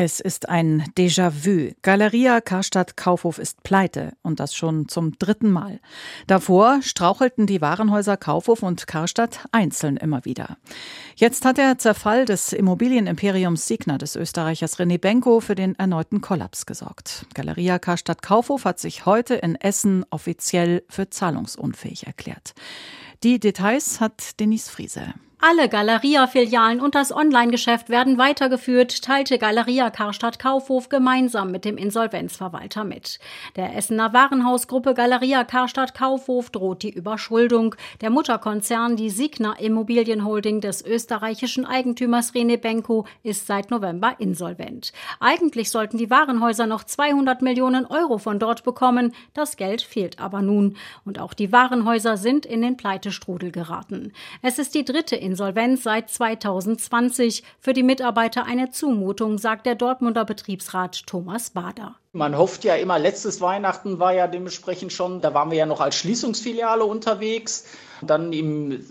Es ist ein Déjà-vu. Galeria Karstadt Kaufhof ist pleite und das schon zum dritten Mal. Davor strauchelten die Warenhäuser Kaufhof und Karstadt einzeln immer wieder. Jetzt hat der Zerfall des Immobilienimperiums Signa des Österreichers René Benko für den erneuten Kollaps gesorgt. Galeria Karstadt Kaufhof hat sich heute in Essen offiziell für zahlungsunfähig erklärt. Die Details hat Denise Friese. Alle Galeria-Filialen und das Online-Geschäft werden weitergeführt, teilte Galeria Karstadt Kaufhof gemeinsam mit dem Insolvenzverwalter mit. Der Essener Warenhausgruppe Galeria Karstadt Kaufhof droht die Überschuldung. Der Mutterkonzern, die Signa Immobilienholding des österreichischen Eigentümers Rene Benko, ist seit November insolvent. Eigentlich sollten die Warenhäuser noch 200 Millionen Euro von dort bekommen. Das Geld fehlt aber nun. Und auch die Warenhäuser sind in den Pleitestrudel geraten. Es ist die dritte Insolvenz seit 2020. Für die Mitarbeiter eine Zumutung, sagt der Dortmunder Betriebsrat Thomas Bader. Man hofft ja immer, letztes Weihnachten war ja dementsprechend schon, da waren wir ja noch als Schließungsfiliale unterwegs. Dann im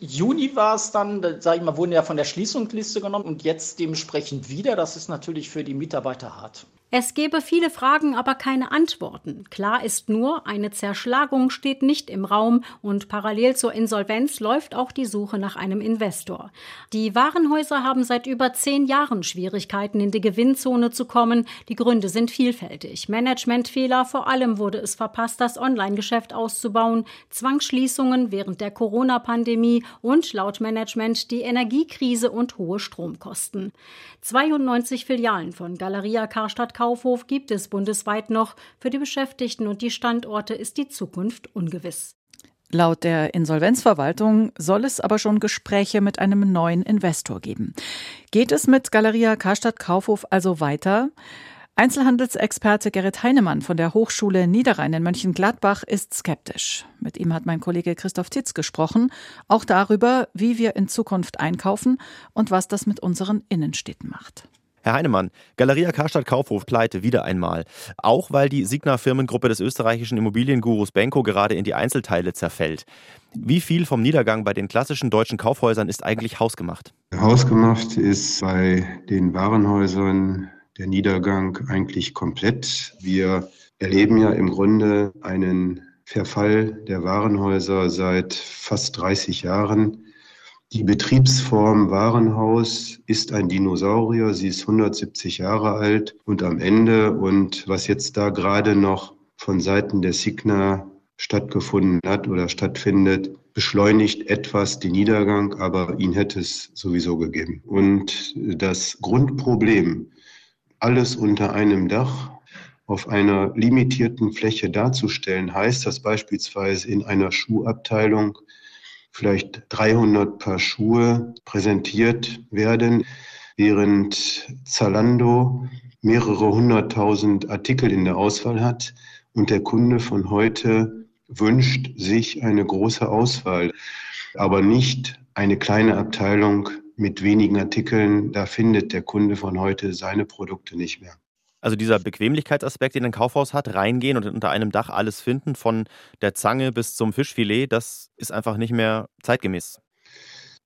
Juni war es dann, sage ich mal, wurden ja von der Schließungsliste genommen und jetzt dementsprechend wieder. Das ist natürlich für die Mitarbeiter hart. Es gebe viele Fragen, aber keine Antworten. Klar ist nur, eine Zerschlagung steht nicht im Raum und parallel zur Insolvenz läuft auch die Suche nach einem Investor. Die Warenhäuser haben seit über zehn Jahren Schwierigkeiten, in die Gewinnzone zu kommen. Die Gründe sind vielfältig. Managementfehler, vor allem wurde es verpasst, das Online-Geschäft auszubauen, Zwangsschließungen während der Corona-Pandemie und laut Management die Energiekrise und hohe Stromkosten. 92 Filialen von Galeria Karstadt Kaufhof gibt es bundesweit noch. Für die Beschäftigten und die Standorte ist die Zukunft ungewiss. Laut der Insolvenzverwaltung soll es aber schon Gespräche mit einem neuen Investor geben. Geht es mit Galeria Karstadt Kaufhof also weiter? Einzelhandelsexperte Gerrit Heinemann von der Hochschule Niederrhein in Mönchengladbach ist skeptisch. Mit ihm hat mein Kollege Christoph Titz gesprochen, auch darüber, wie wir in Zukunft einkaufen und was das mit unseren Innenstädten macht. Herr Heinemann, Galeria Karstadt Kaufhof pleite wieder einmal. Auch weil die Signa-Firmengruppe des österreichischen Immobiliengurus Benko gerade in die Einzelteile zerfällt. Wie viel vom Niedergang bei den klassischen deutschen Kaufhäusern ist eigentlich hausgemacht? Hausgemacht ist bei den Warenhäusern der Niedergang eigentlich komplett. Wir erleben ja im Grunde einen Verfall der Warenhäuser seit fast 30 Jahren. Die Betriebsform Warenhaus ist ein Dinosaurier. Sie ist 170 Jahre alt und am Ende. Und was jetzt da gerade noch von Seiten der Signa stattgefunden hat oder stattfindet, beschleunigt etwas den Niedergang, aber ihn hätte es sowieso gegeben. Und das Grundproblem, alles unter einem Dach auf einer limitierten Fläche darzustellen, heißt, dass beispielsweise in einer Schuhabteilung vielleicht 300 Paar Schuhe präsentiert werden, während Zalando mehrere hunderttausend Artikel in der Auswahl hat und der Kunde von heute wünscht sich eine große Auswahl, aber nicht eine kleine Abteilung mit wenigen Artikeln. Da findet der Kunde von heute seine Produkte nicht mehr. Also dieser Bequemlichkeitsaspekt, den ein Kaufhaus hat, reingehen und unter einem Dach alles finden, von der Zange bis zum Fischfilet, das ist einfach nicht mehr zeitgemäß.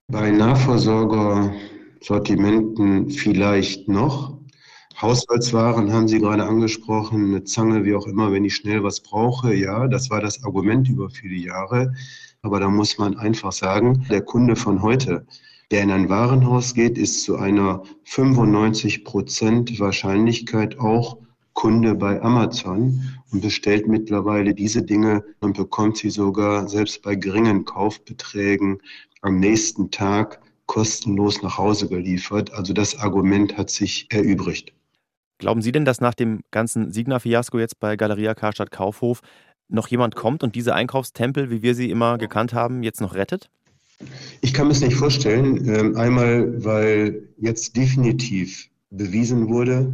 Bei Nahversorgersortimenten vielleicht noch. Haushaltswaren haben Sie gerade angesprochen, eine Zange, wie auch immer, wenn ich schnell was brauche. Ja, das war das Argument über viele Jahre. Aber da muss man einfach sagen, der Kunde von heute, der in ein Warenhaus geht, ist zu einer 95 Prozent Wahrscheinlichkeit auch Kunde bei Amazon und bestellt mittlerweile diese Dinge und bekommt sie sogar selbst bei geringen Kaufbeträgen am nächsten Tag kostenlos nach Hause geliefert. Also das Argument hat sich erübrigt. Glauben Sie denn, dass nach dem ganzen Signa-Fiasko jetzt bei Galeria Karstadt Kaufhof noch jemand kommt und diese Einkaufstempel, wie wir sie immer gekannt haben, jetzt noch rettet? Ich kann mir es nicht vorstellen. Ähm, einmal, weil jetzt definitiv bewiesen wurde,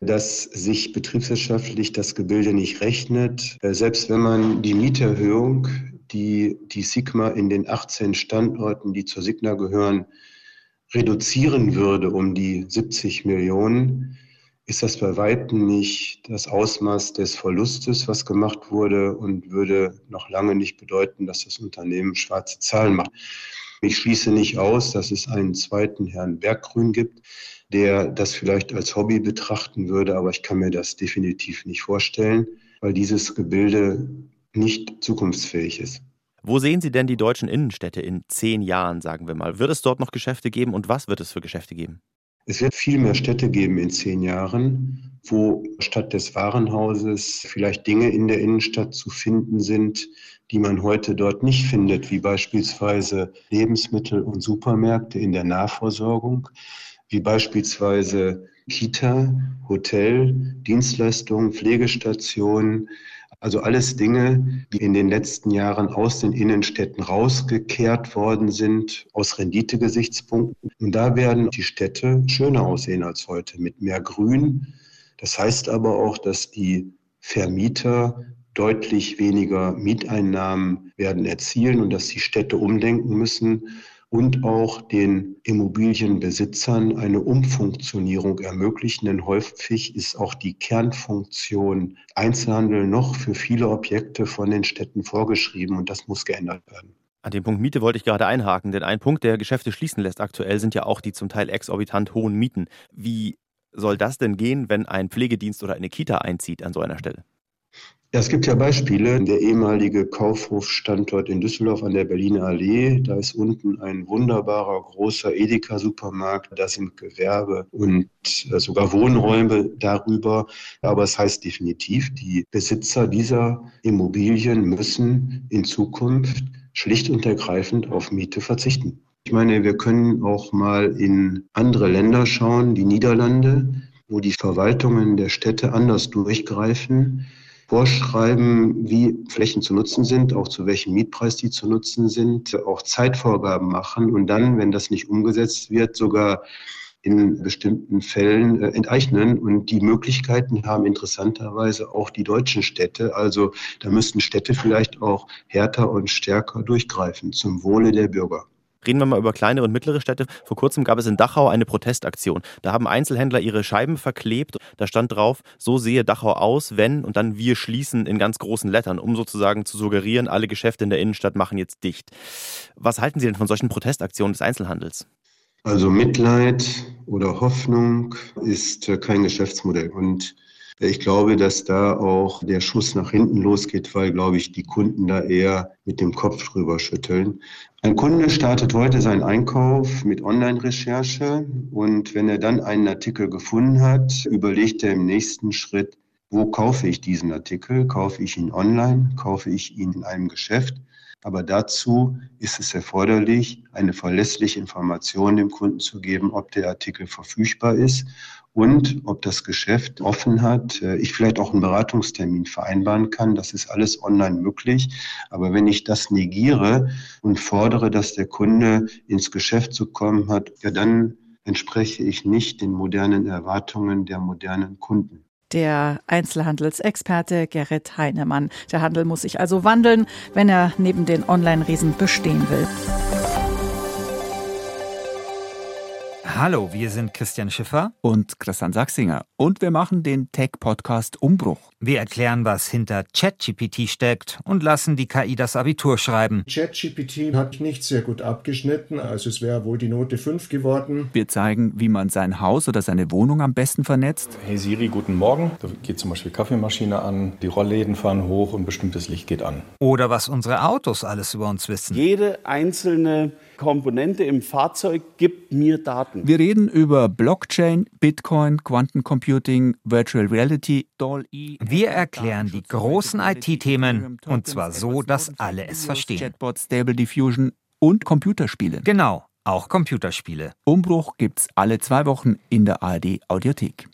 dass sich betriebswirtschaftlich das Gebilde nicht rechnet. Äh, selbst wenn man die Mieterhöhung, die die Sigma in den 18 Standorten, die zur Signa gehören, reduzieren würde um die 70 Millionen, ist das bei weitem nicht das Ausmaß des Verlustes, was gemacht wurde und würde noch lange nicht bedeuten, dass das Unternehmen schwarze Zahlen macht. Ich schließe nicht aus, dass es einen zweiten Herrn Berggrün gibt, der das vielleicht als Hobby betrachten würde, aber ich kann mir das definitiv nicht vorstellen, weil dieses Gebilde nicht zukunftsfähig ist. Wo sehen Sie denn die deutschen Innenstädte in zehn Jahren, sagen wir mal? Wird es dort noch Geschäfte geben und was wird es für Geschäfte geben? Es wird viel mehr Städte geben in zehn Jahren, wo statt des Warenhauses vielleicht Dinge in der Innenstadt zu finden sind, die man heute dort nicht findet, wie beispielsweise Lebensmittel und Supermärkte in der Nahversorgung, wie beispielsweise Kita, Hotel, Dienstleistungen, Pflegestationen, also alles Dinge, die in den letzten Jahren aus den Innenstädten rausgekehrt worden sind, aus Renditegesichtspunkten. Und da werden die Städte schöner aussehen als heute, mit mehr Grün. Das heißt aber auch, dass die Vermieter deutlich weniger Mieteinnahmen werden erzielen und dass die Städte umdenken müssen und auch den Immobilienbesitzern eine Umfunktionierung ermöglichen. Denn häufig ist auch die Kernfunktion Einzelhandel noch für viele Objekte von den Städten vorgeschrieben und das muss geändert werden. An dem Punkt Miete wollte ich gerade einhaken, denn ein Punkt, der Geschäfte schließen lässt aktuell, sind ja auch die zum Teil exorbitant hohen Mieten. Wie soll das denn gehen, wenn ein Pflegedienst oder eine Kita einzieht an so einer Stelle? Ja, es gibt ja Beispiele. Der ehemalige Kaufhofstandort in Düsseldorf an der Berliner Allee, da ist unten ein wunderbarer großer Edeka-Supermarkt. Da sind Gewerbe und äh, sogar Wohnräume darüber. Aber es heißt definitiv, die Besitzer dieser Immobilien müssen in Zukunft schlicht und ergreifend auf Miete verzichten. Ich meine, wir können auch mal in andere Länder schauen, die Niederlande, wo die Verwaltungen der Städte anders durchgreifen vorschreiben, wie Flächen zu nutzen sind, auch zu welchem Mietpreis die zu nutzen sind, auch Zeitvorgaben machen und dann, wenn das nicht umgesetzt wird, sogar in bestimmten Fällen äh, enteignen. Und die Möglichkeiten haben interessanterweise auch die deutschen Städte. Also da müssten Städte vielleicht auch härter und stärker durchgreifen zum Wohle der Bürger. Reden wir mal über kleine und mittlere Städte. Vor kurzem gab es in Dachau eine Protestaktion. Da haben Einzelhändler ihre Scheiben verklebt. Da stand drauf, so sehe Dachau aus, wenn und dann wir schließen in ganz großen Lettern, um sozusagen zu suggerieren, alle Geschäfte in der Innenstadt machen jetzt dicht. Was halten Sie denn von solchen Protestaktionen des Einzelhandels? Also Mitleid oder Hoffnung ist kein Geschäftsmodell. Und ich glaube, dass da auch der Schuss nach hinten losgeht, weil, glaube ich, die Kunden da eher mit dem Kopf drüber schütteln. Ein Kunde startet heute seinen Einkauf mit Online-Recherche und wenn er dann einen Artikel gefunden hat, überlegt er im nächsten Schritt, wo kaufe ich diesen Artikel? Kaufe ich ihn online? Kaufe ich ihn in einem Geschäft? Aber dazu ist es erforderlich, eine verlässliche Information dem Kunden zu geben, ob der Artikel verfügbar ist und ob das Geschäft offen hat, äh, ich vielleicht auch einen Beratungstermin vereinbaren kann. Das ist alles online möglich. Aber wenn ich das negiere und fordere, dass der Kunde ins Geschäft zu kommen hat, ja, dann entspreche ich nicht den modernen Erwartungen der modernen Kunden der Einzelhandelsexperte Gerrit Heinemann. Der Handel muss sich also wandeln, wenn er neben den Online-Riesen bestehen will. Hallo, wir sind Christian Schiffer und Christian Sachsinger und wir machen den Tech-Podcast Umbruch. Wir erklären, was hinter ChatGPT steckt und lassen die KI das Abitur schreiben. ChatGPT hat nicht sehr gut abgeschnitten, also es wäre wohl die Note 5 geworden. Wir zeigen, wie man sein Haus oder seine Wohnung am besten vernetzt. Hey Siri, guten Morgen. Da geht zum Beispiel Kaffeemaschine an, die Rollläden fahren hoch und bestimmtes Licht geht an. Oder was unsere Autos alles über uns wissen. Jede einzelne Komponente im Fahrzeug gibt mir Daten. Wir reden über Blockchain, Bitcoin, Quantencomputing, Virtual Reality, DALL-E. Wir erklären die großen IT-Themen und zwar so, dass alle es verstehen. Chatbot, Stable Diffusion und Computerspiele. Genau, auch Computerspiele. Umbruch gibt's alle zwei Wochen in der ARD Audiothek.